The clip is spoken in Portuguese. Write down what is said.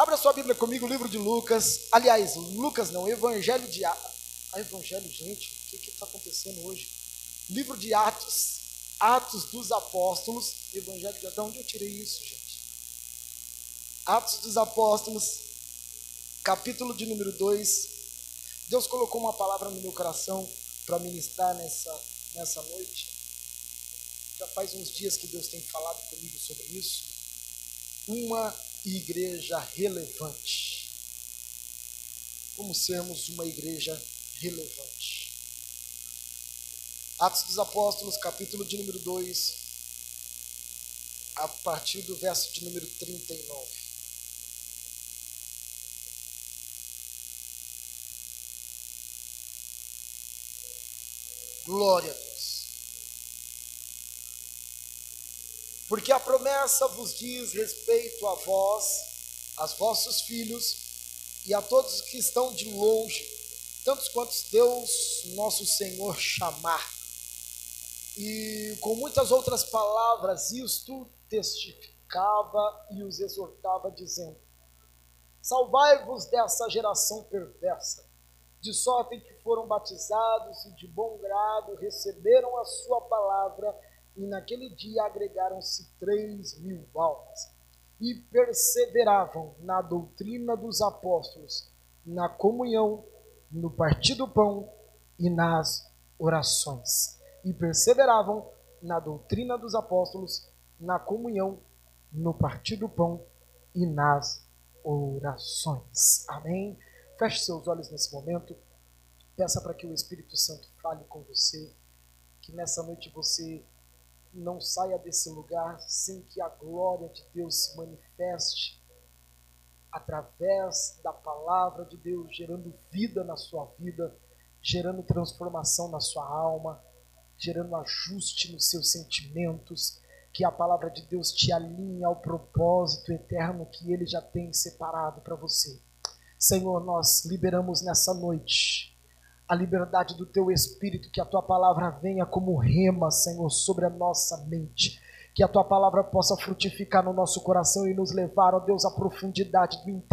Abra sua Bíblia comigo, o livro de Lucas. Aliás, Lucas não, Evangelho de Atos. Ah, Evangelho, gente, o que está acontecendo hoje? Livro de Atos, Atos dos Apóstolos. Evangelho de Atos. De onde eu tirei isso, gente? Atos dos Apóstolos, capítulo de número 2. Deus colocou uma palavra no meu coração para ministrar nessa, nessa noite. Já faz uns dias que Deus tem falado comigo sobre isso. Uma igreja relevante. Como sermos uma igreja relevante. Atos dos Apóstolos, capítulo de número 2, a partir do verso de número 39. Glória a Deus. Porque a promessa vos diz respeito a vós, aos vossos filhos e a todos que estão de longe, tantos quantos Deus, nosso Senhor, chamar. E com muitas outras palavras, isto testificava e os exortava, dizendo: Salvai-vos dessa geração perversa de sorte que foram batizados e de bom grado receberam a sua palavra, e naquele dia agregaram-se três mil almas. E perseveravam na doutrina dos apóstolos, na comunhão, no partir do pão e nas orações. E perseveravam na doutrina dos apóstolos, na comunhão, no partir do pão e nas orações. Amém. Feche seus olhos nesse momento. Peça para que o Espírito Santo fale com você. Que nessa noite você não saia desse lugar sem que a glória de Deus se manifeste através da palavra de Deus, gerando vida na sua vida, gerando transformação na sua alma, gerando ajuste nos seus sentimentos, que a palavra de Deus te alinhe ao propósito eterno que ele já tem separado para você. Senhor, nós liberamos nessa noite a liberdade do teu espírito, que a tua palavra venha como rema, Senhor, sobre a nossa mente. Que a tua palavra possa frutificar no nosso coração e nos levar, ó Deus, à profundidade do entendimento